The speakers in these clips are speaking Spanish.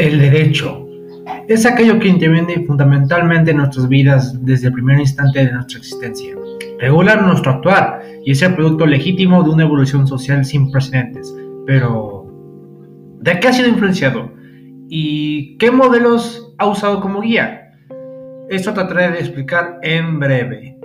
El derecho es aquello que interviene fundamentalmente en nuestras vidas desde el primer instante de nuestra existencia. Regula nuestro actuar y es el producto legítimo de una evolución social sin precedentes. Pero, ¿de qué ha sido influenciado? ¿Y qué modelos ha usado como guía? Esto trataré de explicar en breve.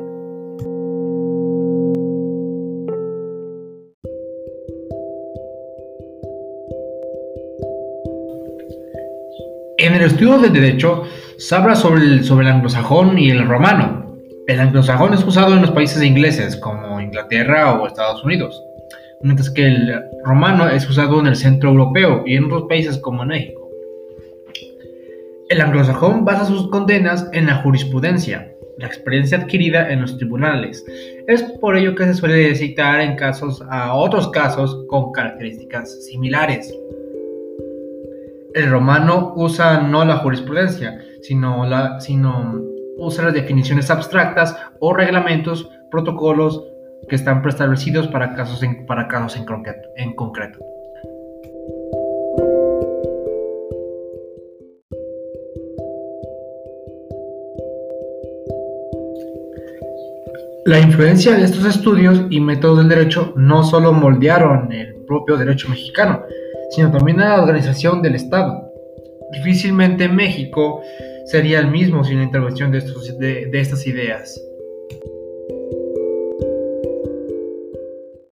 En el estudio del derecho se habla sobre el, sobre el anglosajón y el romano. El anglosajón es usado en los países ingleses como Inglaterra o Estados Unidos, mientras que el romano es usado en el centro europeo y en otros países como México. El anglosajón basa sus condenas en la jurisprudencia, la experiencia adquirida en los tribunales. Es por ello que se suele citar en casos a otros casos con características similares. El romano usa no la jurisprudencia, sino, la, sino usa las definiciones abstractas o reglamentos, protocolos que están preestablecidos para casos en, para casos en concreto. En concreto. La influencia de estos estudios y métodos del derecho no solo moldearon el propio derecho mexicano, sino también a la organización del Estado. Difícilmente México sería el mismo sin la intervención de, estos, de, estas ideas.